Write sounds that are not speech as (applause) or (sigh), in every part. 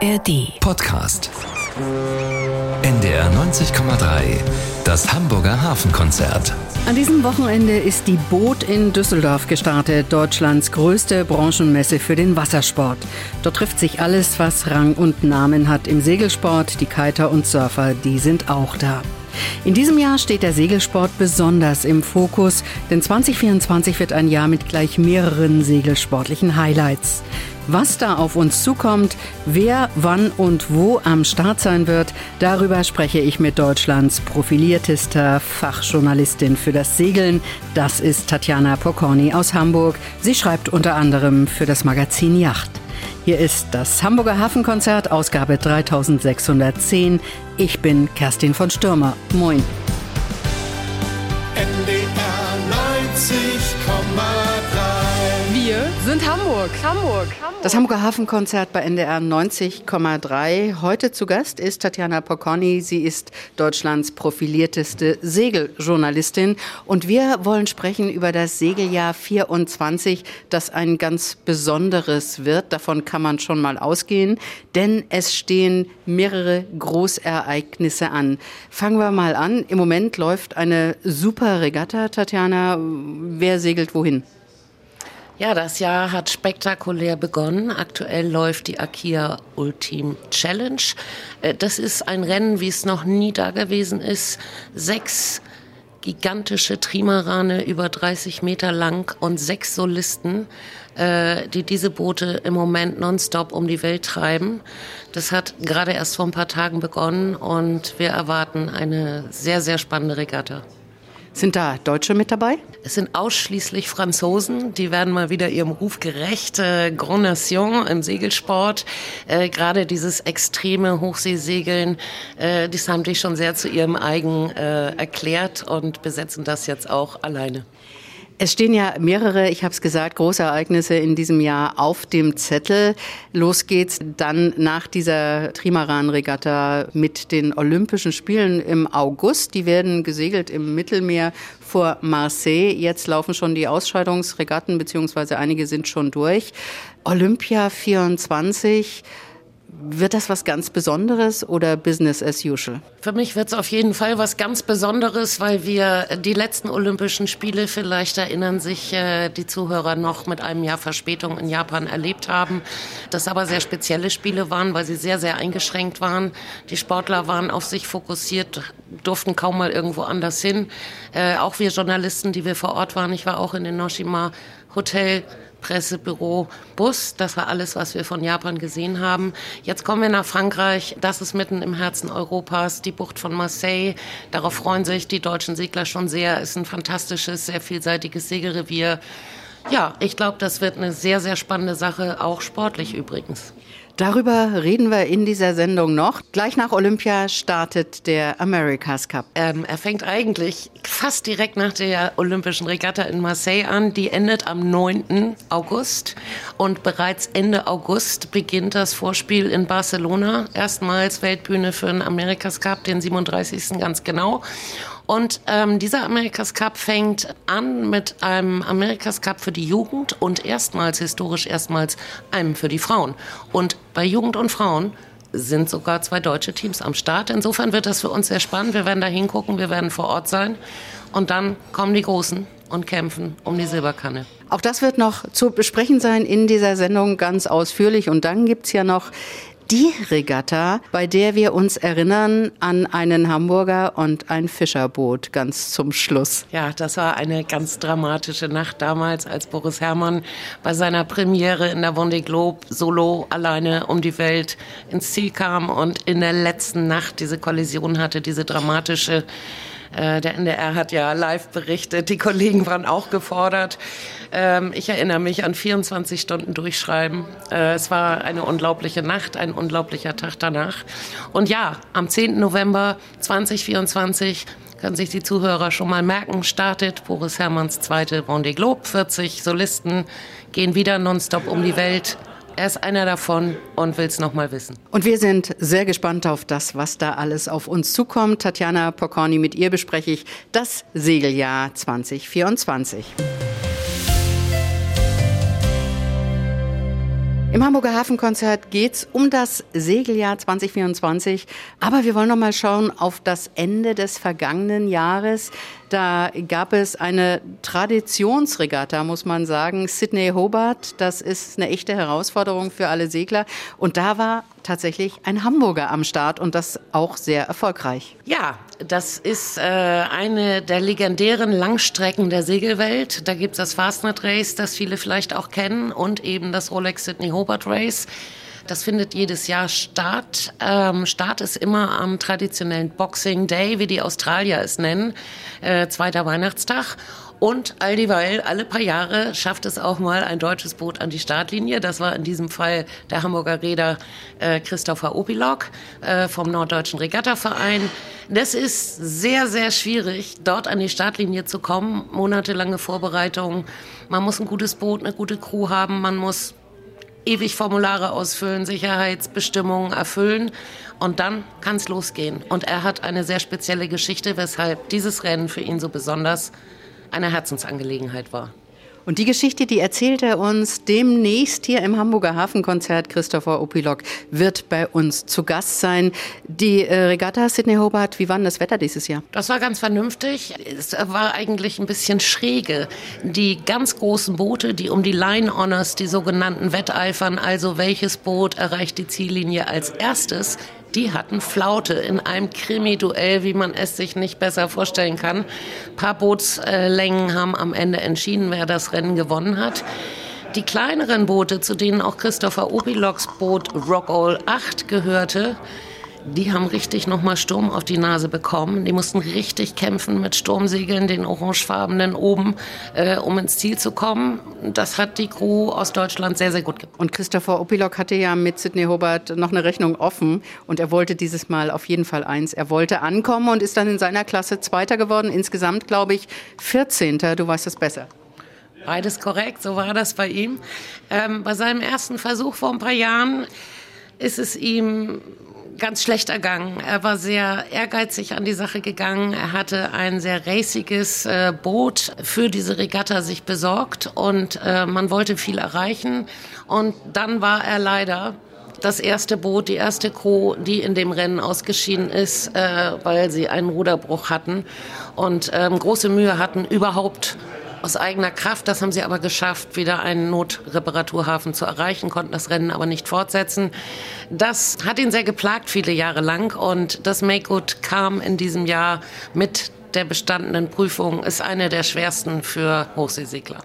ARD Podcast. NDR 90,3. Das Hamburger Hafenkonzert. An diesem Wochenende ist die Boot in Düsseldorf gestartet, Deutschlands größte Branchenmesse für den Wassersport. Dort trifft sich alles, was Rang und Namen hat im Segelsport. Die Kiter und Surfer, die sind auch da. In diesem Jahr steht der Segelsport besonders im Fokus, denn 2024 wird ein Jahr mit gleich mehreren segelsportlichen Highlights. Was da auf uns zukommt, wer, wann und wo am Start sein wird, darüber spreche ich mit Deutschlands profiliertester Fachjournalistin für das Segeln. Das ist Tatjana Pokorny aus Hamburg. Sie schreibt unter anderem für das Magazin Yacht. Hier ist das Hamburger Hafenkonzert, Ausgabe 3610. Ich bin Kerstin von Stürmer. Moin. Hamburg. Hamburg. Das Hamburger Hafenkonzert bei NDR 90,3. Heute zu Gast ist Tatjana Pokorny. Sie ist Deutschlands profilierteste Segeljournalistin. Und wir wollen sprechen über das Segeljahr 24, das ein ganz besonderes wird. Davon kann man schon mal ausgehen, denn es stehen mehrere Großereignisse an. Fangen wir mal an. Im Moment läuft eine super Regatta, Tatjana. Wer segelt wohin? Ja, das Jahr hat spektakulär begonnen. Aktuell läuft die Akia Ultim Challenge. Äh, das ist ein Rennen, wie es noch nie da gewesen ist. Sechs gigantische Trimarane über 30 Meter lang und sechs Solisten, äh, die diese Boote im Moment nonstop um die Welt treiben. Das hat gerade erst vor ein paar Tagen begonnen und wir erwarten eine sehr, sehr spannende Regatta. Sind da Deutsche mit dabei? Es sind ausschließlich Franzosen. Die werden mal wieder ihrem Ruf gerecht. Äh, Grand Nation im Segelsport. Äh, Gerade dieses extreme Hochseesegeln, äh, das haben die schon sehr zu ihrem eigen äh, erklärt und besetzen das jetzt auch alleine. Es stehen ja mehrere, ich habe es gesagt, große Ereignisse in diesem Jahr auf dem Zettel. Los geht's dann nach dieser Trimaran-Regatta mit den Olympischen Spielen im August. Die werden gesegelt im Mittelmeer vor Marseille. Jetzt laufen schon die Ausscheidungsregatten, beziehungsweise einige sind schon durch. Olympia 24 wird das was ganz Besonderes oder Business as usual? Für mich wird es auf jeden Fall was ganz Besonderes, weil wir die letzten Olympischen Spiele, vielleicht erinnern sich äh, die Zuhörer noch, mit einem Jahr Verspätung in Japan erlebt haben. Das aber sehr spezielle Spiele waren, weil sie sehr, sehr eingeschränkt waren. Die Sportler waren auf sich fokussiert, durften kaum mal irgendwo anders hin. Äh, auch wir Journalisten, die wir vor Ort waren, ich war auch in den Noshima Hotel Pressebüro, Bus. Das war alles, was wir von Japan gesehen haben. Jetzt kommen wir nach Frankreich. Das ist mitten im Herzen Europas, die Bucht von Marseille. Darauf freuen sich die deutschen Segler schon sehr. Ist ein fantastisches, sehr vielseitiges Segelrevier. Ja, ich glaube, das wird eine sehr, sehr spannende Sache, auch sportlich übrigens. Darüber reden wir in dieser Sendung noch. Gleich nach Olympia startet der America's Cup. Ähm, er fängt eigentlich fast direkt nach der Olympischen Regatta in Marseille an. Die endet am 9. August. Und bereits Ende August beginnt das Vorspiel in Barcelona. Erstmals Weltbühne für den America's Cup, den 37. ganz genau. Und ähm, dieser Amerikas Cup fängt an mit einem Amerikas Cup für die Jugend und erstmals, historisch erstmals, einem für die Frauen. Und bei Jugend und Frauen sind sogar zwei deutsche Teams am Start. Insofern wird das für uns sehr spannend. Wir werden da hingucken, wir werden vor Ort sein. Und dann kommen die Großen und kämpfen um die Silberkanne. Auch das wird noch zu besprechen sein in dieser Sendung ganz ausführlich. Und dann gibt's ja noch die Regatta, bei der wir uns erinnern an einen Hamburger und ein Fischerboot ganz zum Schluss. Ja, das war eine ganz dramatische Nacht damals, als Boris Herrmann bei seiner Premiere in der Vendée Globe solo alleine um die Welt ins Ziel kam und in der letzten Nacht diese Kollision hatte, diese dramatische äh, der NDR hat ja live berichtet, die Kollegen waren auch gefordert. Ähm, ich erinnere mich an 24 Stunden Durchschreiben. Äh, es war eine unglaubliche Nacht, ein unglaublicher Tag danach. Und ja, am 10. November 2024 können sich die Zuhörer schon mal merken, startet Boris Herrmanns zweite Vendée Globe. 40 Solisten gehen wieder nonstop um die Welt. Er ist einer davon und will es noch mal wissen. Und wir sind sehr gespannt auf das, was da alles auf uns zukommt. Tatjana Pokorny, mit ihr bespreche ich das Segeljahr 2024. Im Hamburger Hafenkonzert geht es um das Segeljahr 2024. Aber wir wollen noch mal schauen auf das Ende des vergangenen Jahres. Da gab es eine Traditionsregatta, muss man sagen. Sydney Hobart, das ist eine echte Herausforderung für alle Segler. Und da war tatsächlich ein Hamburger am Start und das auch sehr erfolgreich. Ja, das ist äh, eine der legendären Langstrecken der Segelwelt. Da gibt es das Fastnet Race, das viele vielleicht auch kennen, und eben das Rolex Sydney Hobart Race. Das findet jedes Jahr statt. Ähm, Start ist immer am traditionellen Boxing Day, wie die Australier es nennen, äh, zweiter Weihnachtstag. Und all dieweil, alle paar Jahre schafft es auch mal ein deutsches Boot an die Startlinie. Das war in diesem Fall der Hamburger Räder äh, Christopher Opilok äh, vom Norddeutschen Regattaverein. Das ist sehr, sehr schwierig, dort an die Startlinie zu kommen. Monatelange Vorbereitung. Man muss ein gutes Boot, eine gute Crew haben. Man muss ewig Formulare ausfüllen, Sicherheitsbestimmungen erfüllen und dann kann es losgehen. Und er hat eine sehr spezielle Geschichte, weshalb dieses Rennen für ihn so besonders eine Herzensangelegenheit war. Und die Geschichte, die erzählt er uns demnächst hier im Hamburger Hafenkonzert. Christopher Opilok wird bei uns zu Gast sein. Die äh, Regatta Sydney Hobart, wie war denn das Wetter dieses Jahr? Das war ganz vernünftig. Es war eigentlich ein bisschen schräge. Die ganz großen Boote, die um die Line Honors, die sogenannten Wetteifern, also welches Boot erreicht die Ziellinie als erstes, die hatten Flaute in einem Krimi-Duell, wie man es sich nicht besser vorstellen kann. Ein paar Bootslängen haben am Ende entschieden, wer das Rennen gewonnen hat. Die kleineren Boote, zu denen auch Christopher Opiloks Boot Rockall 8 gehörte, die haben richtig nochmal Sturm auf die Nase bekommen. Die mussten richtig kämpfen mit Sturmsegeln, den orangefarbenen oben, äh, um ins Ziel zu kommen. Das hat die Crew aus Deutschland sehr, sehr gut gemacht. Und Christopher Opilok hatte ja mit Sidney Hobart noch eine Rechnung offen und er wollte dieses Mal auf jeden Fall eins. Er wollte ankommen und ist dann in seiner Klasse Zweiter geworden. Insgesamt, glaube ich, 14. Du weißt es besser. Beides korrekt, so war das bei ihm. Ähm, bei seinem ersten Versuch vor ein paar Jahren ist es ihm ganz schlecht ergangen. Er war sehr ehrgeizig an die Sache gegangen. Er hatte ein sehr raciges äh, Boot für diese Regatta sich besorgt und äh, man wollte viel erreichen. Und dann war er leider das erste Boot, die erste Crew, die in dem Rennen ausgeschieden ist, äh, weil sie einen Ruderbruch hatten und ähm, große Mühe hatten, überhaupt aus eigener Kraft. Das haben sie aber geschafft, wieder einen Notreparaturhafen zu erreichen, konnten das Rennen aber nicht fortsetzen. Das hat ihn sehr geplagt viele Jahre lang und das Make Good kam in diesem Jahr mit der bestandenen Prüfung, ist eine der schwersten für Hochseesegler.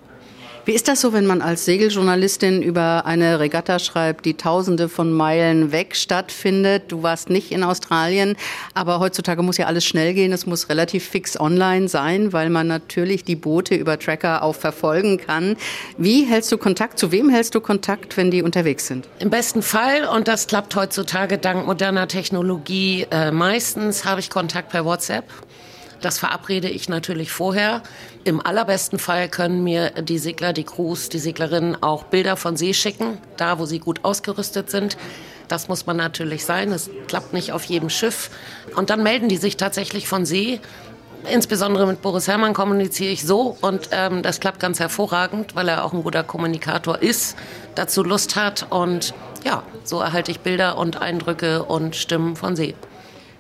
Wie ist das so, wenn man als Segeljournalistin über eine Regatta schreibt, die tausende von Meilen weg stattfindet? Du warst nicht in Australien, aber heutzutage muss ja alles schnell gehen. Es muss relativ fix online sein, weil man natürlich die Boote über Tracker auch verfolgen kann. Wie hältst du Kontakt? Zu wem hältst du Kontakt, wenn die unterwegs sind? Im besten Fall, und das klappt heutzutage dank moderner Technologie äh, meistens, habe ich Kontakt per WhatsApp. Das verabrede ich natürlich vorher. Im allerbesten Fall können mir die Segler, die Crews, die Seglerinnen auch Bilder von See schicken, da wo sie gut ausgerüstet sind. Das muss man natürlich sein. Es klappt nicht auf jedem Schiff. Und dann melden die sich tatsächlich von See. Insbesondere mit Boris Herrmann kommuniziere ich so und ähm, das klappt ganz hervorragend, weil er auch ein guter Kommunikator ist, dazu Lust hat und ja, so erhalte ich Bilder und Eindrücke und Stimmen von See.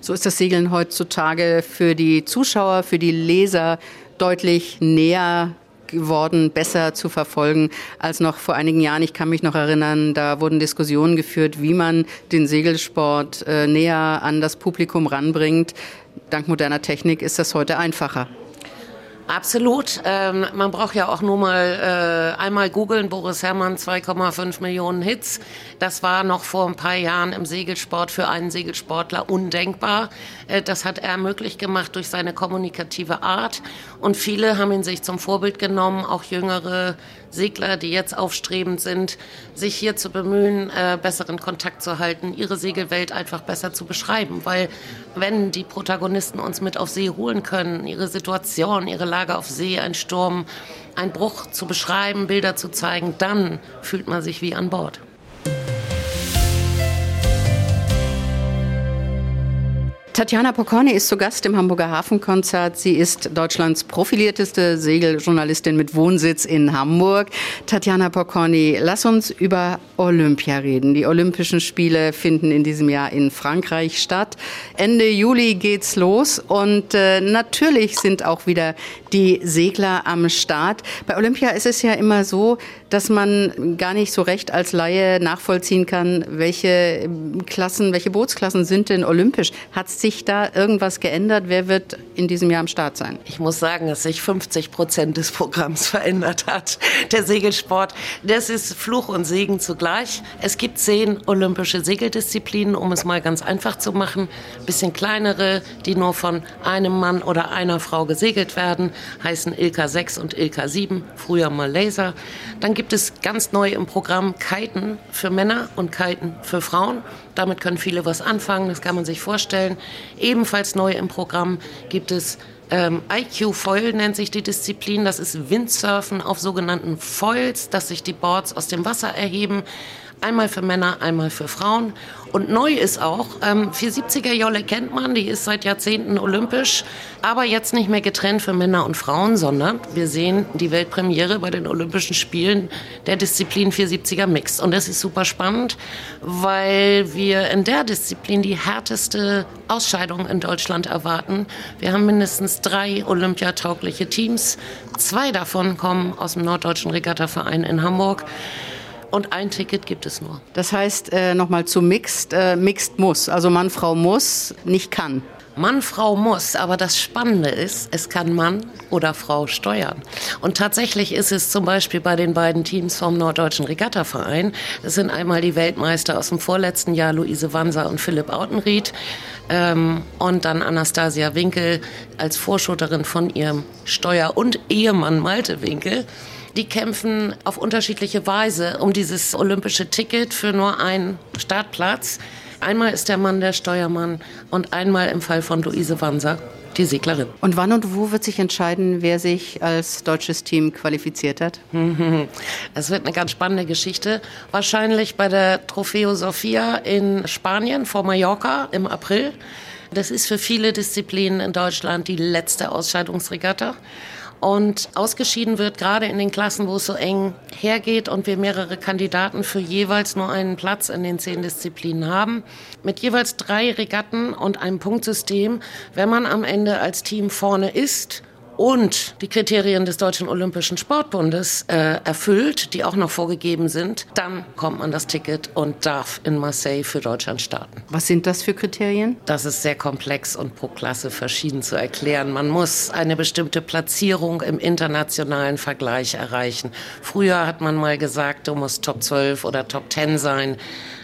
So ist das Segeln heutzutage für die Zuschauer, für die Leser deutlich näher geworden, besser zu verfolgen als noch vor einigen Jahren. Ich kann mich noch erinnern, da wurden Diskussionen geführt, wie man den Segelsport äh, näher an das Publikum ranbringt. Dank moderner Technik ist das heute einfacher. Absolut. Ähm, man braucht ja auch nur mal äh, einmal googeln, Boris Herrmann, 2,5 Millionen Hits. Das war noch vor ein paar Jahren im Segelsport für einen Segelsportler undenkbar. Äh, das hat er möglich gemacht durch seine kommunikative Art. Und viele haben ihn sich zum Vorbild genommen, auch jüngere Segler, die jetzt aufstrebend sind, sich hier zu bemühen, äh, besseren Kontakt zu halten, ihre Segelwelt einfach besser zu beschreiben. Weil wenn die Protagonisten uns mit auf See holen können, ihre Situation, ihre Lage auf See, ein Sturm, ein Bruch zu beschreiben, Bilder zu zeigen, dann fühlt man sich wie an Bord. Tatjana Pokorny ist zu Gast im Hamburger Hafenkonzert. Sie ist Deutschlands profilierteste Segeljournalistin mit Wohnsitz in Hamburg. Tatjana Pokorny, lass uns über Olympia reden. Die Olympischen Spiele finden in diesem Jahr in Frankreich statt. Ende Juli geht's los und äh, natürlich sind auch wieder die Segler am Start. Bei Olympia ist es ja immer so, dass man gar nicht so recht als Laie nachvollziehen kann, welche Klassen, welche Bootsklassen sind denn olympisch. Hat sich da irgendwas geändert? Wer wird in diesem Jahr am Start sein? Ich muss sagen, dass sich 50 Prozent des Programms (laughs) verändert hat. Der Segelsport, das ist Fluch und Segen zugleich. Es gibt zehn olympische Segeldisziplinen, um es mal ganz einfach zu machen. Bisschen kleinere, die nur von einem Mann oder einer Frau gesegelt werden, heißen Ilka 6 und Ilka 7, früher mal Laser. Dann gibt es ganz neu im Programm Kiten für Männer und Kiten für Frauen. Damit können viele was anfangen, das kann man sich vorstellen. Ebenfalls neu im Programm gibt es ähm, IQ Foil nennt sich die Disziplin. Das ist Windsurfen auf sogenannten Foils, dass sich die Boards aus dem Wasser erheben. Einmal für Männer, einmal für Frauen. Und neu ist auch, ähm, 470er Jolle kennt man, die ist seit Jahrzehnten olympisch, aber jetzt nicht mehr getrennt für Männer und Frauen, sondern wir sehen die Weltpremiere bei den Olympischen Spielen der Disziplin 470er Mixed. Und das ist super spannend, weil wir in der Disziplin die härteste Ausscheidung in Deutschland erwarten. Wir haben mindestens drei olympiataugliche Teams. Zwei davon kommen aus dem Norddeutschen Regattaverein in Hamburg und ein Ticket gibt es nur. Das heißt, äh, nochmal zu Mixed, äh, Mixed muss, also Mann, Frau muss, nicht kann. Mann, Frau muss, aber das Spannende ist, es kann Mann oder Frau steuern. Und tatsächlich ist es zum Beispiel bei den beiden Teams vom Norddeutschen Regattaverein, das sind einmal die Weltmeister aus dem vorletzten Jahr, Luise Wanser und Philipp Autenried, ähm, und dann Anastasia Winkel als Vorschutterin von ihrem Steuer- und Ehemann Malte Winkel. Die kämpfen auf unterschiedliche Weise um dieses olympische Ticket für nur einen Startplatz. Einmal ist der Mann der Steuermann und einmal im Fall von Luise Wanser die Seglerin. Und wann und wo wird sich entscheiden, wer sich als deutsches Team qualifiziert hat? (laughs) Es wird eine ganz spannende Geschichte. Wahrscheinlich bei der Trofeo Sofia in Spanien vor Mallorca im April. Das ist für viele Disziplinen in Deutschland die letzte Ausscheidungsregatta. Und ausgeschieden wird gerade in den Klassen, wo es so eng hergeht und wir mehrere Kandidaten für jeweils nur einen Platz in den zehn Disziplinen haben, mit jeweils drei Regatten und einem Punktsystem. Wenn man am Ende als Team vorne ist, und die Kriterien des Deutschen Olympischen Sportbundes äh, erfüllt, die auch noch vorgegeben sind, dann kommt man das Ticket und darf in Marseille für Deutschland starten. Was sind das für Kriterien? Das ist sehr komplex und pro Klasse verschieden zu erklären. Man muss eine bestimmte Platzierung im internationalen Vergleich erreichen. Früher hat man mal gesagt, du musst Top 12 oder Top 10 sein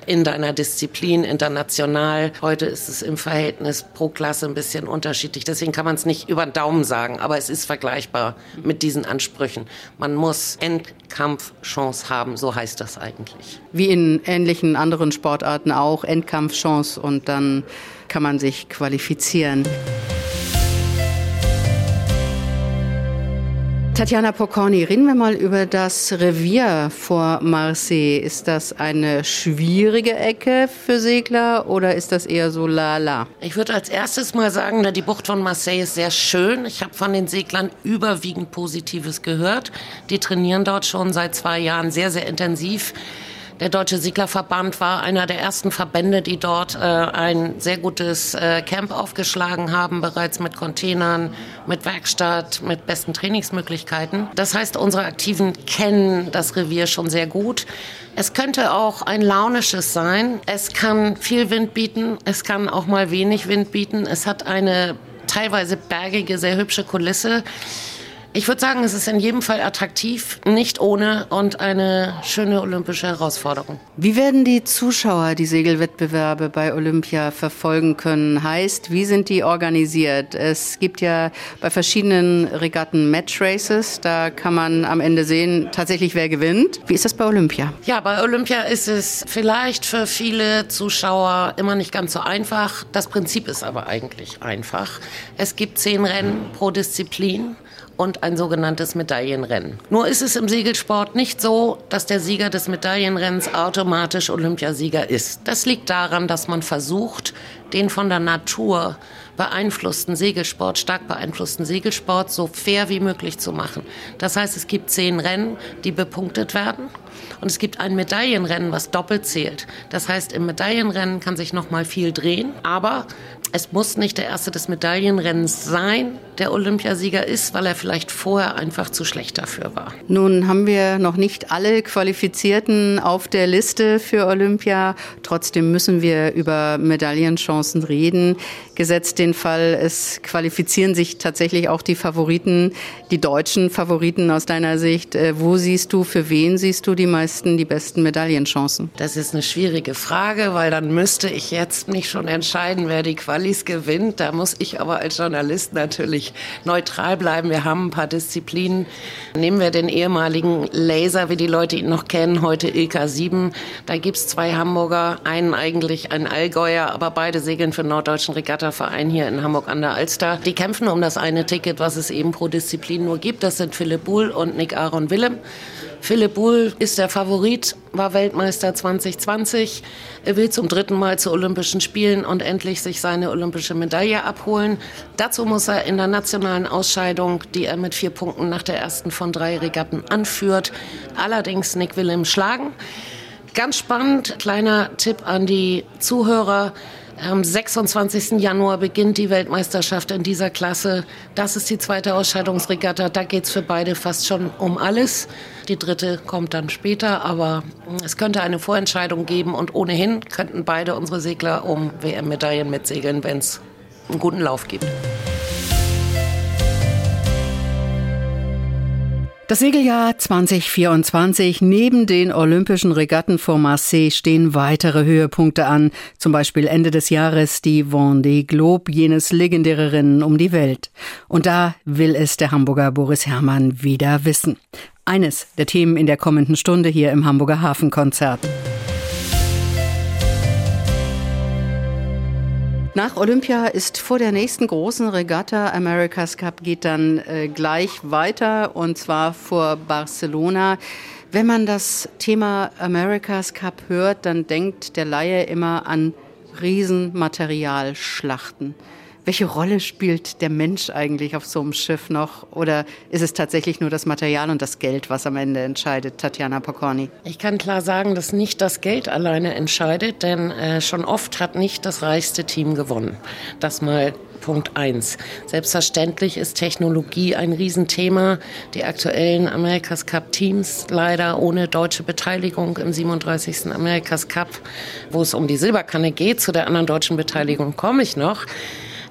in deiner Disziplin international. Heute ist es im Verhältnis pro Klasse ein bisschen unterschiedlich. Deswegen kann man es nicht über den Daumen sagen, aber es ist vergleichbar mit diesen Ansprüchen. Man muss Endkampfchance haben, so heißt das eigentlich. Wie in ähnlichen anderen Sportarten auch Endkampfchance und dann kann man sich qualifizieren. Tatjana Pokorny, reden wir mal über das Revier vor Marseille. Ist das eine schwierige Ecke für Segler oder ist das eher so la-la? Ich würde als erstes mal sagen, die Bucht von Marseille ist sehr schön. Ich habe von den Seglern überwiegend Positives gehört. Die trainieren dort schon seit zwei Jahren sehr, sehr intensiv. Der Deutsche Seglerverband war einer der ersten Verbände, die dort äh, ein sehr gutes äh, Camp aufgeschlagen haben, bereits mit Containern, mit Werkstatt, mit besten Trainingsmöglichkeiten. Das heißt, unsere Aktiven kennen das Revier schon sehr gut. Es könnte auch ein launisches sein. Es kann viel Wind bieten, es kann auch mal wenig Wind bieten. Es hat eine teilweise bergige, sehr hübsche Kulisse. Ich würde sagen, es ist in jedem Fall attraktiv, nicht ohne und eine schöne olympische Herausforderung. Wie werden die Zuschauer die Segelwettbewerbe bei Olympia verfolgen können? Heißt, wie sind die organisiert? Es gibt ja bei verschiedenen Regatten Match Races. Da kann man am Ende sehen, tatsächlich wer gewinnt. Wie ist das bei Olympia? Ja, bei Olympia ist es vielleicht für viele Zuschauer immer nicht ganz so einfach. Das Prinzip ist aber eigentlich einfach. Es gibt zehn Rennen pro Disziplin und ein sogenanntes Medaillenrennen. Nur ist es im Segelsport nicht so, dass der Sieger des Medaillenrennens automatisch Olympiasieger ist. Das liegt daran, dass man versucht, den von der Natur beeinflussten Segelsport, stark beeinflussten Segelsport so fair wie möglich zu machen. Das heißt, es gibt zehn Rennen, die bepunktet werden. Und es gibt ein Medaillenrennen, was doppelt zählt. Das heißt, im Medaillenrennen kann sich noch mal viel drehen, aber es muss nicht der Erste des Medaillenrennens sein, der Olympiasieger ist, weil er vielleicht vorher einfach zu schlecht dafür war. Nun haben wir noch nicht alle Qualifizierten auf der Liste für Olympia. Trotzdem müssen wir über Medaillenchancen reden. Gesetzt den Fall, es qualifizieren sich tatsächlich auch die Favoriten, die deutschen Favoriten aus deiner Sicht. Äh, wo siehst du, für wen siehst du die meisten, die besten Medaillenchancen? Das ist eine schwierige Frage, weil dann müsste ich jetzt nicht schon entscheiden, wer die Qualifikation Qualis gewinnt. Da muss ich aber als Journalist natürlich neutral bleiben. Wir haben ein paar Disziplinen. Nehmen wir den ehemaligen Laser, wie die Leute ihn noch kennen, heute Ilka 7. Da gibt es zwei Hamburger, einen eigentlich ein Allgäuer, aber beide segeln für den Norddeutschen Regattaverein hier in Hamburg an der Alster. Die kämpfen um das eine Ticket, was es eben pro Disziplin nur gibt. Das sind Philipp Buhl und Nick Aaron Willem. Philipp Buhl ist der Favorit, war Weltmeister 2020. Er will zum dritten Mal zu Olympischen Spielen und endlich sich seine olympische Medaille abholen. Dazu muss er in der nationalen Ausscheidung, die er mit vier Punkten nach der ersten von drei Regatten anführt, allerdings Nick Willem schlagen. Ganz spannend, kleiner Tipp an die Zuhörer. Am 26. Januar beginnt die Weltmeisterschaft in dieser Klasse. Das ist die zweite Ausscheidungsregatta. Da geht es für beide fast schon um alles. Die dritte kommt dann später, aber es könnte eine Vorentscheidung geben und ohnehin könnten beide unsere Segler um WM-Medaillen mitsegeln, wenn es einen guten Lauf gibt. Das Segeljahr 2024. Neben den Olympischen Regatten vor Marseille stehen weitere Höhepunkte an. Zum Beispiel Ende des Jahres die Vendée Globe, jenes legendäre Rennen um die Welt. Und da will es der Hamburger Boris Herrmann wieder wissen. Eines der Themen in der kommenden Stunde hier im Hamburger Hafenkonzert. Nach Olympia ist vor der nächsten großen Regatta America's Cup geht dann äh, gleich weiter und zwar vor Barcelona. Wenn man das Thema America's Cup hört, dann denkt der Laie immer an Riesenmaterialschlachten. Welche Rolle spielt der Mensch eigentlich auf so einem Schiff noch? Oder ist es tatsächlich nur das Material und das Geld, was am Ende entscheidet, Tatjana Pokorny? Ich kann klar sagen, dass nicht das Geld alleine entscheidet, denn äh, schon oft hat nicht das reichste Team gewonnen. Das mal Punkt 1. Selbstverständlich ist Technologie ein Riesenthema. Die aktuellen Amerikas Cup Teams leider ohne deutsche Beteiligung im 37. Amerikas Cup, wo es um die Silberkanne geht. Zu der anderen deutschen Beteiligung komme ich noch.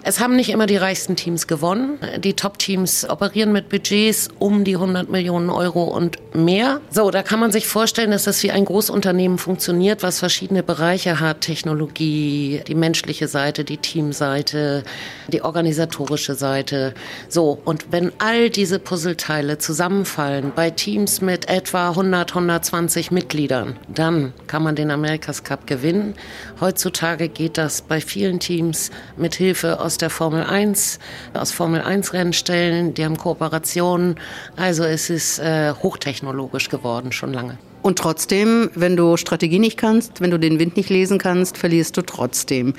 Es haben nicht immer die reichsten Teams gewonnen. Die Top-Teams operieren mit Budgets um die 100 Millionen Euro und mehr. So, da kann man sich vorstellen, dass das wie ein Großunternehmen funktioniert, was verschiedene Bereiche hat. Technologie, die menschliche Seite, die Teamseite, die organisatorische Seite. So, und wenn all diese Puzzleteile zusammenfallen bei Teams mit etwa 100, 120 Mitgliedern, dann kann man den Amerikas Cup gewinnen. Heutzutage geht das bei vielen Teams mit Hilfe aus der Formel 1, aus Formel 1 Rennstellen, die haben Kooperationen. Also es ist äh, hochtechnologisch geworden, schon lange. Und trotzdem, wenn du Strategie nicht kannst, wenn du den Wind nicht lesen kannst, verlierst du trotzdem.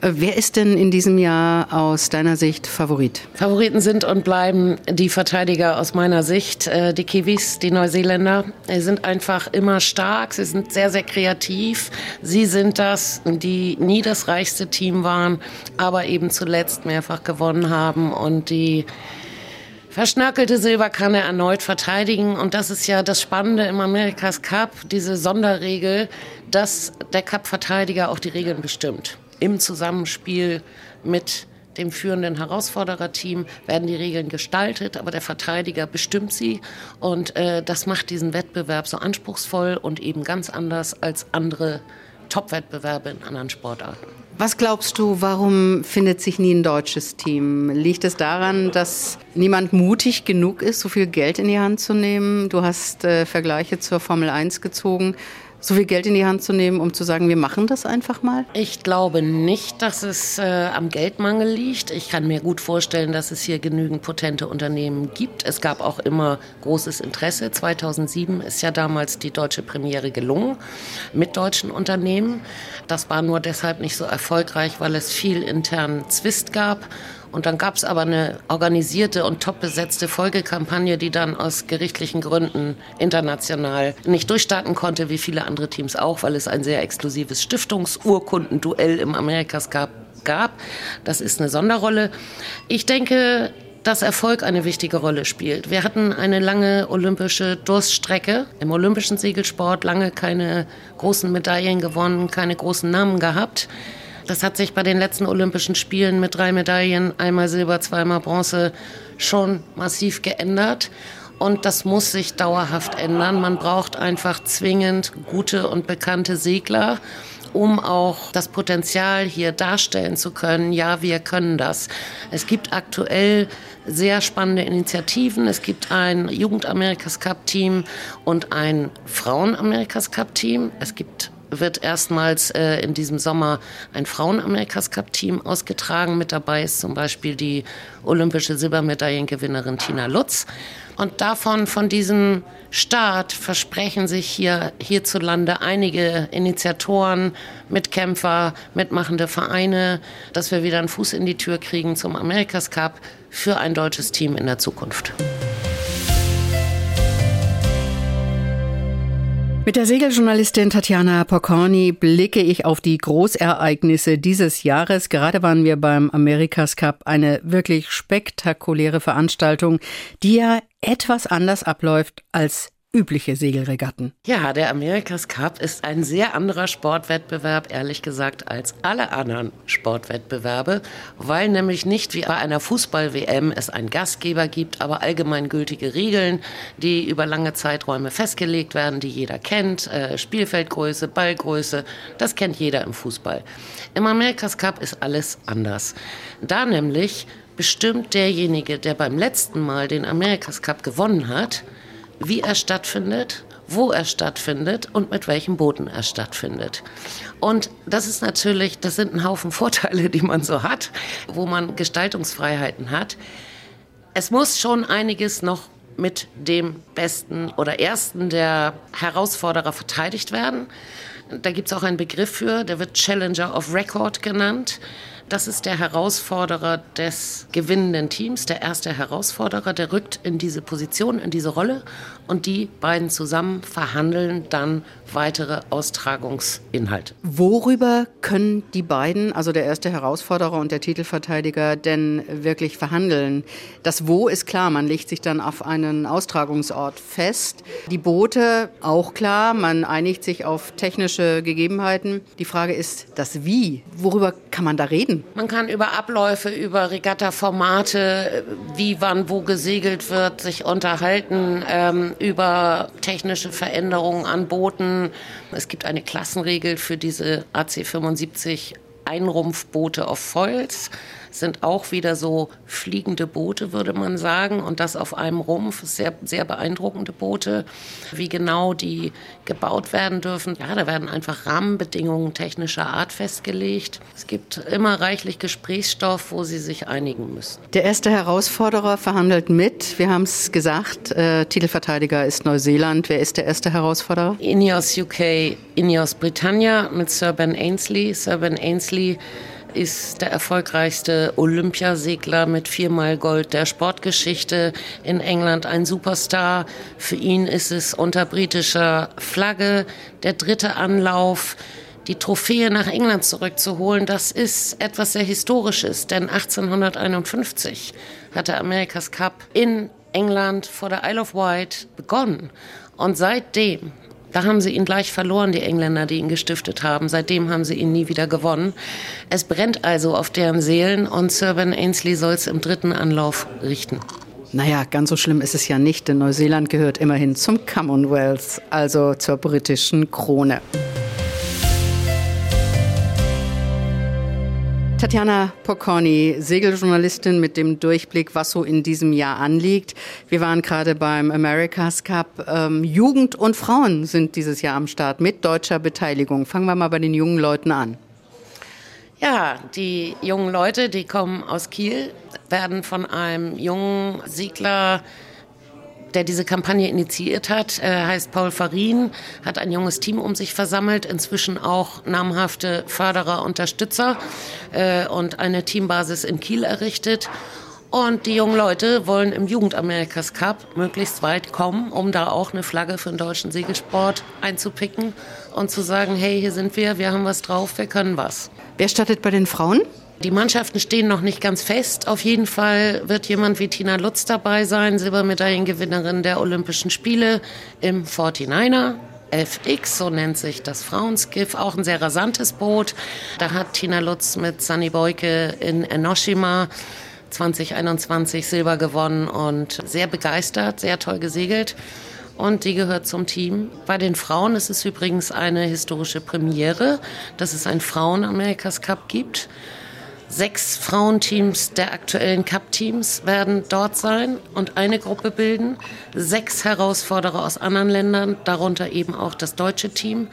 Äh, wer ist denn in diesem Jahr aus deiner Sicht Favorit? Favoriten sind und bleiben die Verteidiger aus meiner Sicht. Äh, die Kiwis, die Neuseeländer, die sind einfach immer stark. Sie sind sehr, sehr kreativ. Sie sind das, die nie das reichste Team waren, aber eben zuletzt mehrfach gewonnen haben und die verschnörkelte Silberkanne erneut verteidigen. Und das ist ja das Spannende im Amerikas Cup, diese Sonderregel, dass der Cup-Verteidiger auch die Regeln bestimmt. Im Zusammenspiel mit dem führenden Herausfordererteam werden die Regeln gestaltet, aber der Verteidiger bestimmt sie. Und äh, das macht diesen Wettbewerb so anspruchsvoll und eben ganz anders als andere Top-Wettbewerbe in anderen Sportarten. Was glaubst du, warum findet sich nie ein deutsches Team? Liegt es daran, dass niemand mutig genug ist, so viel Geld in die Hand zu nehmen? Du hast äh, Vergleiche zur Formel 1 gezogen. So viel Geld in die Hand zu nehmen, um zu sagen, wir machen das einfach mal? Ich glaube nicht, dass es äh, am Geldmangel liegt. Ich kann mir gut vorstellen, dass es hier genügend potente Unternehmen gibt. Es gab auch immer großes Interesse. 2007 ist ja damals die deutsche Premiere gelungen mit deutschen Unternehmen. Das war nur deshalb nicht so erfolgreich, weil es viel internen Zwist gab. Und dann gab es aber eine organisierte und top besetzte Folgekampagne, die dann aus gerichtlichen Gründen international nicht durchstarten konnte, wie viele andere Teams auch, weil es ein sehr exklusives Stiftungsurkundenduell im Amerikas gab. gab. Das ist eine Sonderrolle. Ich denke, dass Erfolg eine wichtige Rolle spielt. Wir hatten eine lange olympische Durststrecke im olympischen Segelsport, lange keine großen Medaillen gewonnen, keine großen Namen gehabt. Das hat sich bei den letzten Olympischen Spielen mit drei Medaillen, einmal Silber, zweimal Bronze, schon massiv geändert. Und das muss sich dauerhaft ändern. Man braucht einfach zwingend gute und bekannte Segler um auch das Potenzial hier darstellen zu können. Ja, wir können das. Es gibt aktuell sehr spannende Initiativen. Es gibt ein Jugend-Amerikas Cup-Team und ein Frauen-Amerikas Cup-Team. Es gibt wird erstmals äh, in diesem Sommer ein Frauen-Amerikas-Cup-Team ausgetragen. Mit dabei ist zum Beispiel die olympische Silbermedaillengewinnerin Tina Lutz. Und davon, von diesem Start, versprechen sich hier hierzulande einige Initiatoren, Mitkämpfer, mitmachende Vereine, dass wir wieder einen Fuß in die Tür kriegen zum Amerikas Cup für ein deutsches Team in der Zukunft. Mit der Segeljournalistin Tatjana Pokorny blicke ich auf die Großereignisse dieses Jahres. Gerade waren wir beim Amerikas Cup, eine wirklich spektakuläre Veranstaltung, die ja etwas anders abläuft als übliche Segelregatten. Ja, der Amerikas Cup ist ein sehr anderer Sportwettbewerb, ehrlich gesagt, als alle anderen Sportwettbewerbe, weil nämlich nicht wie bei einer Fußball-WM es einen Gastgeber gibt, aber allgemeingültige Regeln, die über lange Zeiträume festgelegt werden, die jeder kennt. Äh, Spielfeldgröße, Ballgröße, das kennt jeder im Fußball. Im Amerikas Cup ist alles anders. Da nämlich bestimmt derjenige, der beim letzten Mal den Amerikas Cup gewonnen hat, wie er stattfindet, wo er stattfindet und mit welchen Booten er stattfindet. Und das ist natürlich, das sind ein Haufen Vorteile, die man so hat, wo man Gestaltungsfreiheiten hat. Es muss schon einiges noch mit dem besten oder ersten der Herausforderer verteidigt werden. Da gibt es auch einen Begriff für, der wird Challenger of Record genannt. Das ist der Herausforderer des gewinnenden Teams, der erste Herausforderer, der rückt in diese Position, in diese Rolle. Und die beiden zusammen verhandeln dann weitere Austragungsinhalte. Worüber können die beiden, also der erste Herausforderer und der Titelverteidiger, denn wirklich verhandeln? Das Wo ist klar, man legt sich dann auf einen Austragungsort fest. Die Boote auch klar, man einigt sich auf technische Gegebenheiten. Die Frage ist das Wie. Worüber kann man da reden? Man kann über Abläufe, über Regatta-Formate, wie wann wo gesegelt wird, sich unterhalten, ähm, über technische Veränderungen an Booten es gibt eine Klassenregel für diese AC 75 Einrumpfboote auf Foils sind auch wieder so fliegende Boote, würde man sagen. Und das auf einem Rumpf. Sehr, sehr beeindruckende Boote. Wie genau die gebaut werden dürfen. Ja, da werden einfach Rahmenbedingungen technischer Art festgelegt. Es gibt immer reichlich Gesprächsstoff, wo sie sich einigen müssen. Der erste Herausforderer verhandelt mit. Wir haben es gesagt, äh, Titelverteidiger ist Neuseeland. Wer ist der erste Herausforderer? Ineos UK, Ineos Britannia mit Sir Ben Ainsley. Sir Ben Ainsley ist der erfolgreichste Olympiasegler mit viermal Gold der Sportgeschichte in England, ein Superstar. Für ihn ist es unter britischer Flagge der dritte Anlauf die Trophäe nach England zurückzuholen, das ist etwas sehr Historisches, denn 1851 hat der Amerikas Cup in England vor der Isle of Wight begonnen. Und seitdem da haben sie ihn gleich verloren, die Engländer, die ihn gestiftet haben. Seitdem haben sie ihn nie wieder gewonnen. Es brennt also auf deren Seelen und Sir Ben Ainsley soll es im dritten Anlauf richten. Naja, ganz so schlimm ist es ja nicht, denn Neuseeland gehört immerhin zum Commonwealth, also zur britischen Krone. Tatjana Pokorny, Segeljournalistin mit dem Durchblick, was so in diesem Jahr anliegt. Wir waren gerade beim America's Cup. Ähm, Jugend und Frauen sind dieses Jahr am Start mit deutscher Beteiligung. Fangen wir mal bei den jungen Leuten an. Ja, die jungen Leute, die kommen aus Kiel, werden von einem jungen Siegler der diese Kampagne initiiert hat, äh, heißt Paul Farin, hat ein junges Team um sich versammelt, inzwischen auch namhafte Förderer, Unterstützer äh, und eine Teambasis in Kiel errichtet. Und die jungen Leute wollen im Jugendamerikas Cup möglichst weit kommen, um da auch eine Flagge für den deutschen Segelsport einzupicken und zu sagen, hey, hier sind wir, wir haben was drauf, wir können was. Wer startet bei den Frauen? Die Mannschaften stehen noch nicht ganz fest. Auf jeden Fall wird jemand wie Tina Lutz dabei sein, Silbermedaillengewinnerin der Olympischen Spiele im 49er. FX, so nennt sich das Frauenskiff, auch ein sehr rasantes Boot. Da hat Tina Lutz mit Sunny Boyke in Enoshima 2021 Silber gewonnen und sehr begeistert, sehr toll gesegelt. Und die gehört zum Team. Bei den Frauen ist es übrigens eine historische Premiere, dass es ein Frauen-Amerikas Cup gibt. Sechs Frauenteams der aktuellen Cup-Teams werden dort sein und eine Gruppe bilden. Sechs Herausforderer aus anderen Ländern, darunter eben auch das deutsche Team.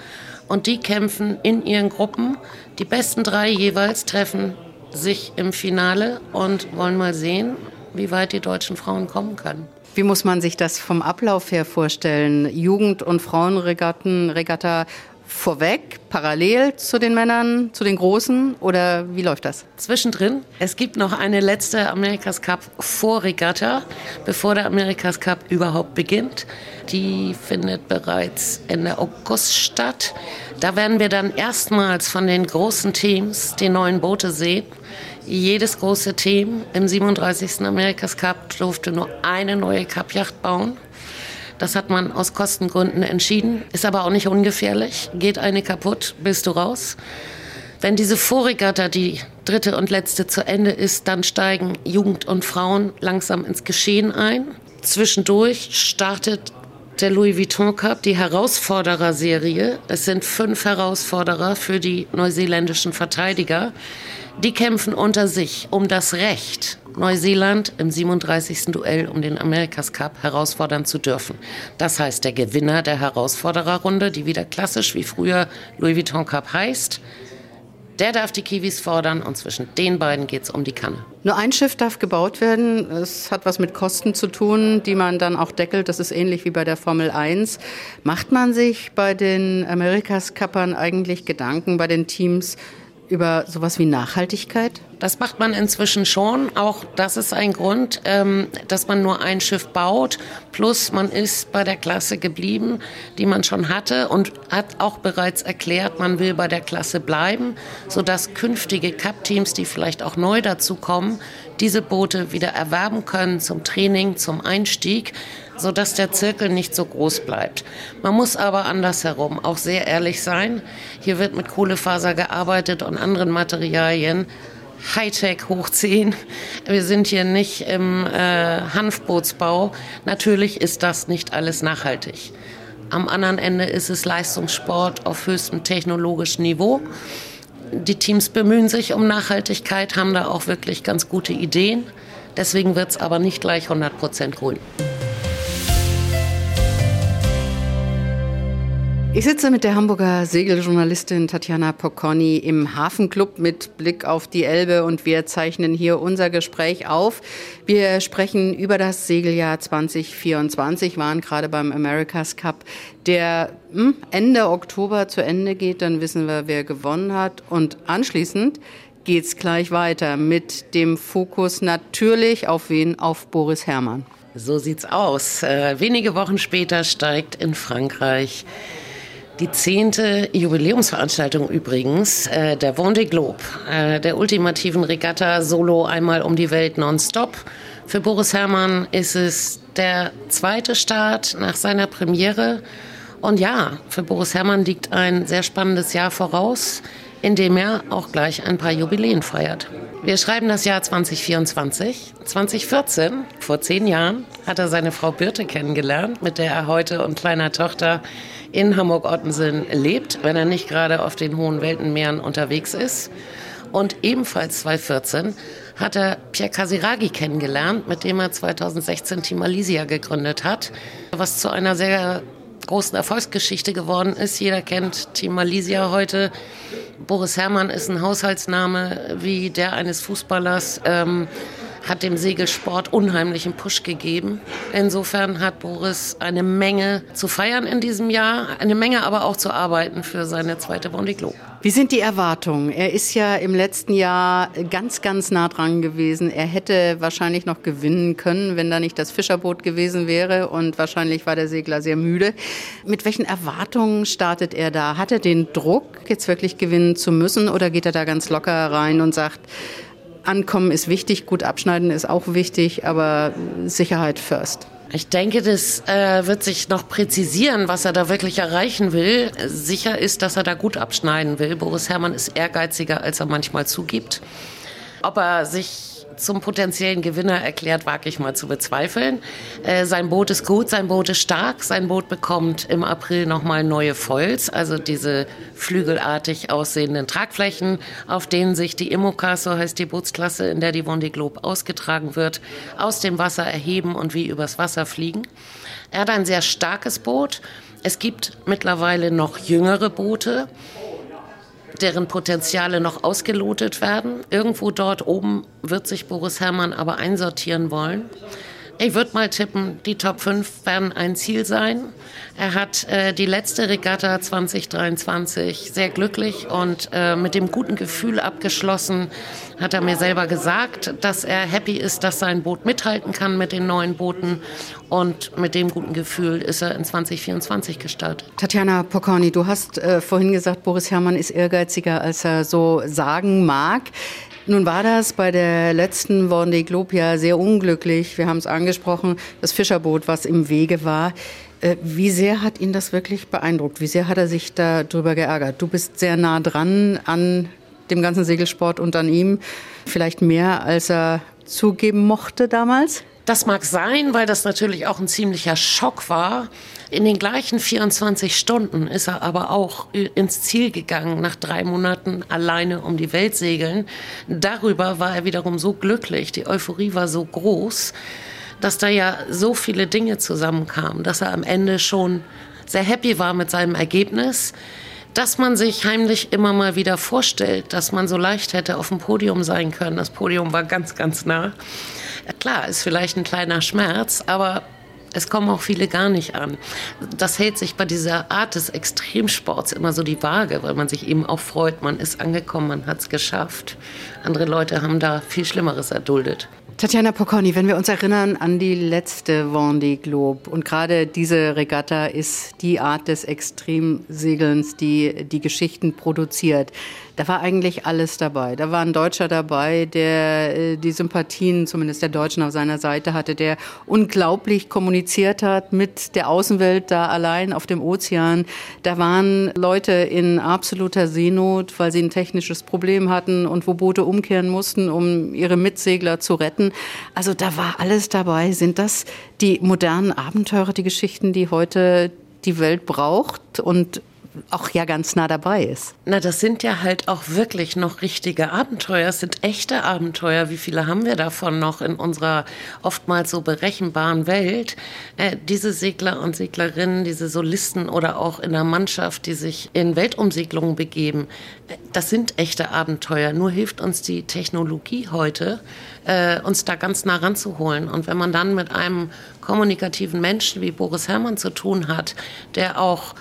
Und die kämpfen in ihren Gruppen. Die besten drei jeweils treffen sich im Finale und wollen mal sehen, wie weit die deutschen Frauen kommen können. Wie muss man sich das vom Ablauf her vorstellen? Jugend- und Frauenregatten, Regatta vorweg, parallel zu den Männern, zu den Großen oder wie läuft das? Zwischendrin. Es gibt noch eine letzte Amerikas Cup Vorregatta, bevor der Amerikas Cup überhaupt beginnt. Die findet bereits Ende August statt. Da werden wir dann erstmals von den großen Teams die neuen Boote sehen. Jedes große Team im 37. Amerikas Cup durfte nur eine neue Cup-Yacht bauen. Das hat man aus Kostengründen entschieden, ist aber auch nicht ungefährlich. Geht eine kaputt, bist du raus. Wenn diese Vorregatta, die dritte und letzte, zu Ende ist, dann steigen Jugend und Frauen langsam ins Geschehen ein. Zwischendurch startet der Louis Vuitton Cup, die Herausforderer-Serie. Es sind fünf Herausforderer für die neuseeländischen Verteidiger. Die kämpfen unter sich um das Recht, Neuseeland im 37. Duell um den Amerikas Cup herausfordern zu dürfen. Das heißt, der Gewinner der Herausfordererrunde, die wieder klassisch wie früher Louis Vuitton Cup heißt, der darf die Kiwis fordern und zwischen den beiden geht es um die Kanne. Nur ein Schiff darf gebaut werden. Es hat was mit Kosten zu tun, die man dann auch deckelt. Das ist ähnlich wie bei der Formel 1. Macht man sich bei den Amerikas Cuppern eigentlich Gedanken bei den Teams über sowas wie Nachhaltigkeit? Das macht man inzwischen schon. Auch das ist ein Grund, ähm, dass man nur ein Schiff baut. Plus man ist bei der Klasse geblieben, die man schon hatte und hat auch bereits erklärt, man will bei der Klasse bleiben, sodass künftige Cup-Teams, die vielleicht auch neu dazukommen, diese Boote wieder erwerben können zum Training, zum Einstieg, sodass der Zirkel nicht so groß bleibt. Man muss aber andersherum auch sehr ehrlich sein. Hier wird mit Kohlefaser gearbeitet und anderen Materialien. Hightech hoch 10. Wir sind hier nicht im äh, Hanfbootsbau. Natürlich ist das nicht alles nachhaltig. Am anderen Ende ist es Leistungssport auf höchstem technologischen Niveau die Teams bemühen sich um Nachhaltigkeit, haben da auch wirklich ganz gute Ideen. Deswegen wird es aber nicht gleich 100 Prozent grün. Ich sitze mit der Hamburger Segeljournalistin Tatjana Pocconi im Hafenclub mit Blick auf die Elbe und wir zeichnen hier unser Gespräch auf. Wir sprechen über das Segeljahr 2024, waren gerade beim America's Cup, der hm, Ende Oktober zu Ende geht. Dann wissen wir, wer gewonnen hat. Und anschließend geht's gleich weiter mit dem Fokus natürlich auf wen? Auf Boris Herrmann. So sieht's aus. Äh, wenige Wochen später steigt in Frankreich die zehnte Jubiläumsveranstaltung übrigens, äh, der Vendée Globe, äh, der ultimativen Regatta Solo einmal um die Welt nonstop. Für Boris Herrmann ist es der zweite Start nach seiner Premiere. Und ja, für Boris Herrmann liegt ein sehr spannendes Jahr voraus, in dem er auch gleich ein paar Jubiläen feiert. Wir schreiben das Jahr 2024. 2014, vor zehn Jahren, hat er seine Frau Birte kennengelernt, mit der er heute und kleiner Tochter in Hamburg-Ottensen lebt, wenn er nicht gerade auf den hohen Weltenmeeren unterwegs ist. Und ebenfalls 2014 hat er Pierre Casiraghi kennengelernt, mit dem er 2016 Team Malaysia gegründet hat, was zu einer sehr großen Erfolgsgeschichte geworden ist. Jeder kennt Team Malaysia heute. Boris Herrmann ist ein Haushaltsname wie der eines Fußballers. Ähm, hat dem Segelsport unheimlichen Push gegeben. Insofern hat Boris eine Menge zu feiern in diesem Jahr, eine Menge aber auch zu arbeiten für seine zweite Vendée Globe. Wie sind die Erwartungen? Er ist ja im letzten Jahr ganz, ganz nah dran gewesen. Er hätte wahrscheinlich noch gewinnen können, wenn da nicht das Fischerboot gewesen wäre. Und wahrscheinlich war der Segler sehr müde. Mit welchen Erwartungen startet er da? Hat er den Druck, jetzt wirklich gewinnen zu müssen? Oder geht er da ganz locker rein und sagt, Ankommen ist wichtig, gut abschneiden ist auch wichtig, aber Sicherheit first. Ich denke, das äh, wird sich noch präzisieren, was er da wirklich erreichen will. Sicher ist, dass er da gut abschneiden will. Boris Herrmann ist ehrgeiziger, als er manchmal zugibt. Ob er sich zum potenziellen Gewinner erklärt, wage ich mal zu bezweifeln. Äh, sein Boot ist gut, sein Boot ist stark, sein Boot bekommt im April nochmal neue Foils, also diese flügelartig aussehenden Tragflächen, auf denen sich die Immoka, so heißt die Bootsklasse, in der die Vendée Globe ausgetragen wird, aus dem Wasser erheben und wie übers Wasser fliegen. Er hat ein sehr starkes Boot. Es gibt mittlerweile noch jüngere Boote deren Potenziale noch ausgelotet werden. Irgendwo dort oben wird sich Boris Herrmann aber einsortieren wollen. Ich würde mal tippen, die Top 5 werden ein Ziel sein. Er hat äh, die letzte Regatta 2023 sehr glücklich und äh, mit dem guten Gefühl abgeschlossen, hat er mir selber gesagt, dass er happy ist, dass sein Boot mithalten kann mit den neuen Booten. Und mit dem guten Gefühl ist er in 2024 gestartet. Tatjana Pokorny, du hast äh, vorhin gesagt, Boris Herrmann ist ehrgeiziger, als er so sagen mag. Nun war das bei der letzten Vendée Globe ja sehr unglücklich. Wir haben es angesprochen, das Fischerboot, was im Wege war. Äh, wie sehr hat ihn das wirklich beeindruckt? Wie sehr hat er sich darüber geärgert? Du bist sehr nah dran an dem ganzen Segelsport und an ihm. Vielleicht mehr, als er zugeben mochte damals? Das mag sein, weil das natürlich auch ein ziemlicher Schock war. In den gleichen 24 Stunden ist er aber auch ins Ziel gegangen, nach drei Monaten alleine um die Welt segeln. Darüber war er wiederum so glücklich, die Euphorie war so groß, dass da ja so viele Dinge zusammenkamen, dass er am Ende schon sehr happy war mit seinem Ergebnis dass man sich heimlich immer mal wieder vorstellt, dass man so leicht hätte auf dem Podium sein können. Das Podium war ganz, ganz nah. Klar, ist vielleicht ein kleiner Schmerz, aber es kommen auch viele gar nicht an. Das hält sich bei dieser Art des Extremsports immer so die Waage, weil man sich eben auch freut, man ist angekommen, man hat es geschafft. Andere Leute haben da viel Schlimmeres erduldet. Tatjana Pocconi, wenn wir uns erinnern an die letzte Vendée Globe und gerade diese Regatta ist die Art des Extremsegelns, die die Geschichten produziert. Da war eigentlich alles dabei. Da war ein Deutscher dabei, der äh, die Sympathien, zumindest der Deutschen auf seiner Seite hatte, der unglaublich kommuniziert hat mit der Außenwelt da allein auf dem Ozean. Da waren Leute in absoluter Seenot, weil sie ein technisches Problem hatten und wo Boote umkehren mussten, um ihre Mitsegler zu retten. Also da war alles dabei. Sind das die modernen Abenteurer, die Geschichten, die heute die Welt braucht und auch ja ganz nah dabei ist. Na, das sind ja halt auch wirklich noch richtige Abenteuer. Es sind echte Abenteuer. Wie viele haben wir davon noch in unserer oftmals so berechenbaren Welt? Äh, diese Segler und Seglerinnen, diese Solisten oder auch in der Mannschaft, die sich in Weltumsegelungen begeben, das sind echte Abenteuer. Nur hilft uns die Technologie heute, äh, uns da ganz nah ranzuholen. Und wenn man dann mit einem kommunikativen Menschen wie Boris Herrmann zu tun hat, der auch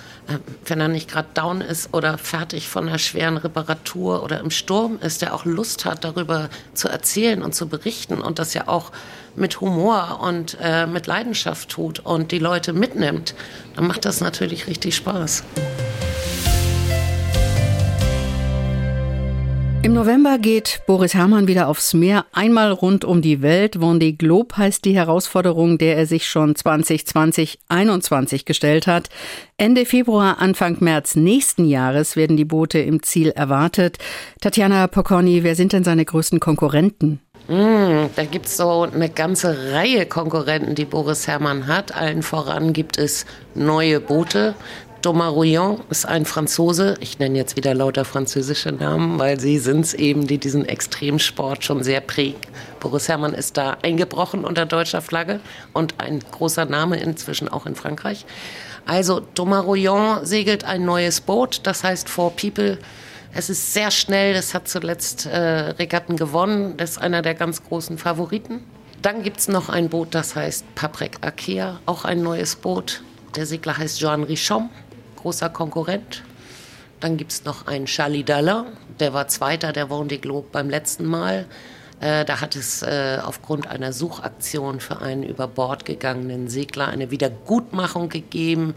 wenn er nicht gerade down ist oder fertig von einer schweren Reparatur oder im Sturm ist, der auch Lust hat, darüber zu erzählen und zu berichten und das ja auch mit Humor und äh, mit Leidenschaft tut und die Leute mitnimmt, dann macht das natürlich richtig Spaß. Im November geht Boris Herrmann wieder aufs Meer, einmal rund um die Welt. Vendée Globe heißt die Herausforderung, der er sich schon 2020-21 gestellt hat. Ende Februar, Anfang März nächsten Jahres werden die Boote im Ziel erwartet. Tatjana Pokorny, wer sind denn seine größten Konkurrenten? Mm, da gibt es so eine ganze Reihe Konkurrenten, die Boris Herrmann hat. Allen voran gibt es neue Boote, Thomas Rouillon ist ein Franzose. Ich nenne jetzt wieder lauter französische Namen, weil sie sind es eben, die diesen Extremsport schon sehr prägen. Boris Herrmann ist da eingebrochen unter deutscher Flagge und ein großer Name inzwischen auch in Frankreich. Also Thomas Rouillon segelt ein neues Boot, das heißt Four People. Es ist sehr schnell, das hat zuletzt äh, Regatten gewonnen, das ist einer der ganz großen Favoriten. Dann gibt es noch ein Boot, das heißt Paprek Akea, auch ein neues Boot. Der Segler heißt Jean Richon großer Konkurrent. Dann gibt es noch einen Charlie Daller, der war Zweiter der Vendée Globe beim letzten Mal. Äh, da hat es äh, aufgrund einer Suchaktion für einen über Bord gegangenen Segler eine Wiedergutmachung gegeben,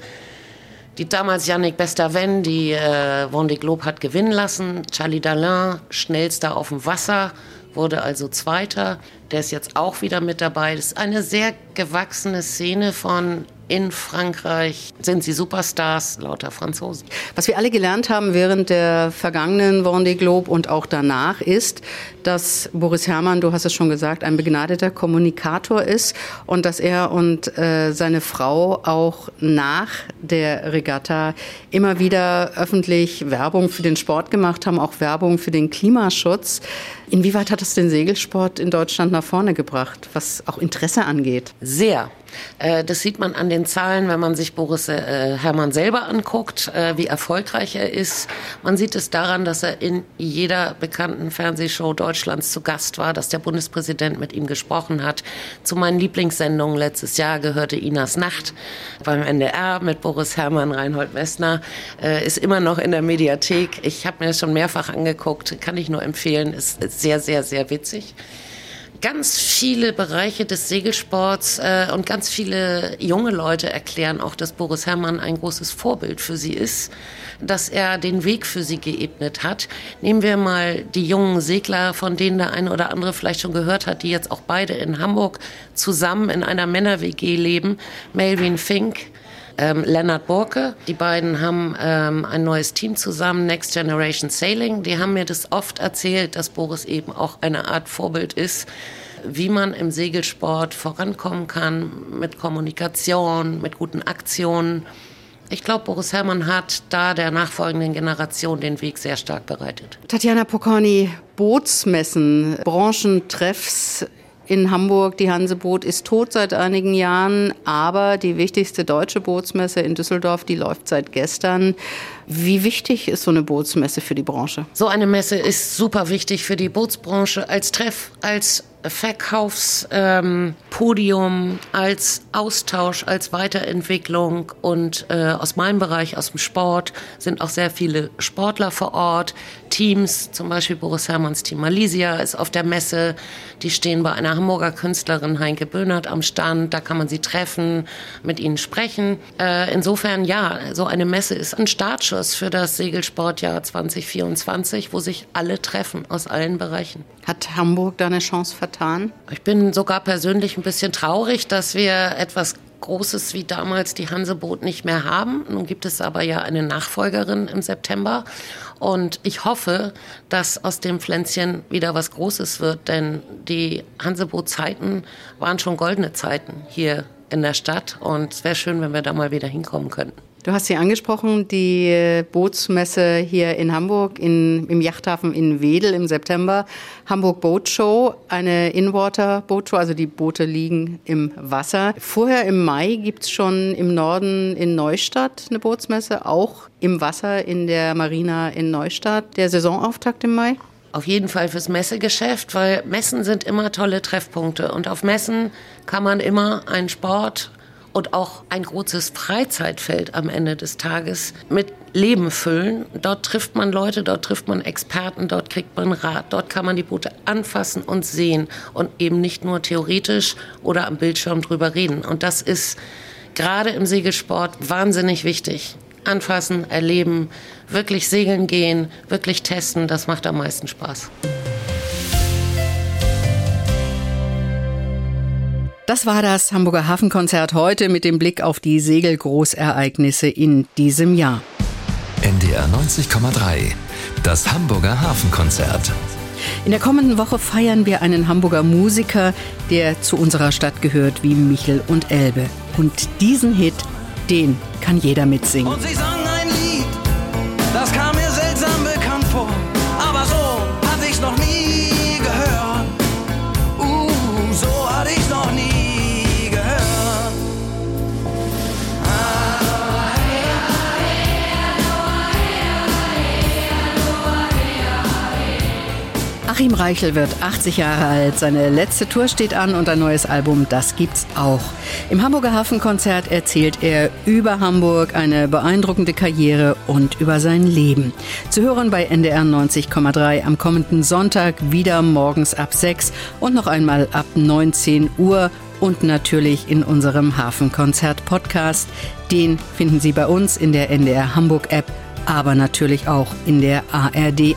die damals Yannick Bestaven die äh, Vendée Globe hat gewinnen lassen. Charlie Dalin, schnellster auf dem Wasser, wurde also Zweiter. Der ist jetzt auch wieder mit dabei. Das ist eine sehr gewachsene Szene von in Frankreich sind sie Superstars, lauter Franzosen. Was wir alle gelernt haben während der vergangenen Vendée Globe und auch danach ist, dass Boris Herrmann, du hast es schon gesagt, ein begnadeter Kommunikator ist und dass er und äh, seine Frau auch nach der Regatta immer wieder öffentlich Werbung für den Sport gemacht haben, auch Werbung für den Klimaschutz. Inwieweit hat es den Segelsport in Deutschland nach vorne gebracht, was auch Interesse angeht? Sehr. Äh, das sieht man an den Zahlen, wenn man sich Boris äh, Herrmann selber anguckt, äh, wie erfolgreich er ist. Man sieht es daran, dass er in jeder bekannten Fernsehshow Deutschlands zu Gast war, dass der Bundespräsident mit ihm gesprochen hat. Zu meinen Lieblingssendungen letztes Jahr gehörte Inas Nacht beim NDR mit Boris Herrmann, Reinhold Messner. Ist immer noch in der Mediathek. Ich habe mir das schon mehrfach angeguckt, kann ich nur empfehlen. Ist sehr, sehr, sehr witzig ganz viele Bereiche des Segelsports äh, und ganz viele junge Leute erklären auch, dass Boris Herrmann ein großes Vorbild für sie ist, dass er den Weg für sie geebnet hat. Nehmen wir mal die jungen Segler, von denen der eine oder andere vielleicht schon gehört hat, die jetzt auch beide in Hamburg zusammen in einer Männer-WG leben. Melvin Fink, ähm, Lennart Borke. Die beiden haben ähm, ein neues Team zusammen, Next Generation Sailing. Die haben mir das oft erzählt, dass Boris eben auch eine Art Vorbild ist, wie man im Segelsport vorankommen kann mit Kommunikation, mit guten Aktionen. Ich glaube, Boris Herrmann hat da der nachfolgenden Generation den Weg sehr stark bereitet. Tatjana Pokorny, Bootsmessen, Branchentreffs in Hamburg. Die Hanseboot ist tot seit einigen Jahren, aber die wichtigste deutsche Bootsmesse in Düsseldorf, die läuft seit gestern. Wie wichtig ist so eine Bootsmesse für die Branche? So eine Messe ist super wichtig für die Bootsbranche als Treff, als Verkaufspodium, ähm, als Austausch, als Weiterentwicklung. Und äh, aus meinem Bereich, aus dem Sport, sind auch sehr viele Sportler vor Ort. Teams, zum Beispiel Boris Herrmanns Team Malaysia ist auf der Messe. Die stehen bei einer Hamburger Künstlerin Heinke Böhnert am Stand. Da kann man sie treffen, mit ihnen sprechen. Äh, insofern, ja, so eine Messe ist ein Startschuss für das Segelsportjahr 2024, wo sich alle treffen aus allen Bereichen. Hat Hamburg da eine Chance vertan? Ich bin sogar persönlich ein bisschen traurig, dass wir etwas Großes wie damals die Hanseboot nicht mehr haben. Nun gibt es aber ja eine Nachfolgerin im September. Und ich hoffe, dass aus dem Pflänzchen wieder was Großes wird, denn die Hanseboot-Zeiten waren schon goldene Zeiten hier in der Stadt. Und es wäre schön, wenn wir da mal wieder hinkommen könnten. Du hast sie angesprochen, die Bootsmesse hier in Hamburg in, im Yachthafen in Wedel im September. Hamburg Boat Show, eine Inwater Boat Show, also die Boote liegen im Wasser. Vorher im Mai gibt es schon im Norden in Neustadt eine Bootsmesse, auch im Wasser in der Marina in Neustadt. Der Saisonauftakt im Mai? Auf jeden Fall fürs Messegeschäft, weil Messen sind immer tolle Treffpunkte. Und auf Messen kann man immer einen Sport und auch ein großes Freizeitfeld am Ende des Tages mit Leben füllen. Dort trifft man Leute, dort trifft man Experten, dort kriegt man Rat, dort kann man die Boote anfassen und sehen und eben nicht nur theoretisch oder am Bildschirm drüber reden. Und das ist gerade im Segelsport wahnsinnig wichtig. Anfassen, erleben, wirklich segeln gehen, wirklich testen, das macht am meisten Spaß. Das war das Hamburger Hafenkonzert heute mit dem Blick auf die Segelgroßereignisse in diesem Jahr. NDR 90,3. Das Hamburger Hafenkonzert. In der kommenden Woche feiern wir einen Hamburger Musiker, der zu unserer Stadt gehört wie Michel und Elbe. Und diesen Hit, den kann jeder mitsingen. Und sie sang ein Lied, Achim Reichel wird 80 Jahre alt. Seine letzte Tour steht an und ein neues Album, das gibt's auch. Im Hamburger Hafenkonzert erzählt er über Hamburg, eine beeindruckende Karriere und über sein Leben. Zu hören bei NDR 90,3 am kommenden Sonntag wieder morgens ab 6 und noch einmal ab 19 Uhr und natürlich in unserem Hafenkonzert-Podcast. Den finden Sie bei uns in der NDR Hamburg-App, aber natürlich auch in der ARD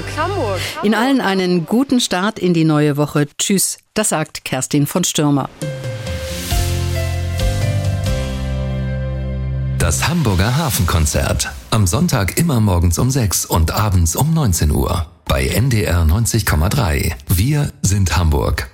Hamburg. Hamburg. In allen einen guten Start in die neue Woche. Tschüss, das sagt Kerstin von Stürmer. Das Hamburger Hafenkonzert. Am Sonntag immer morgens um 6 und abends um 19 Uhr. Bei NDR 90,3. Wir sind Hamburg.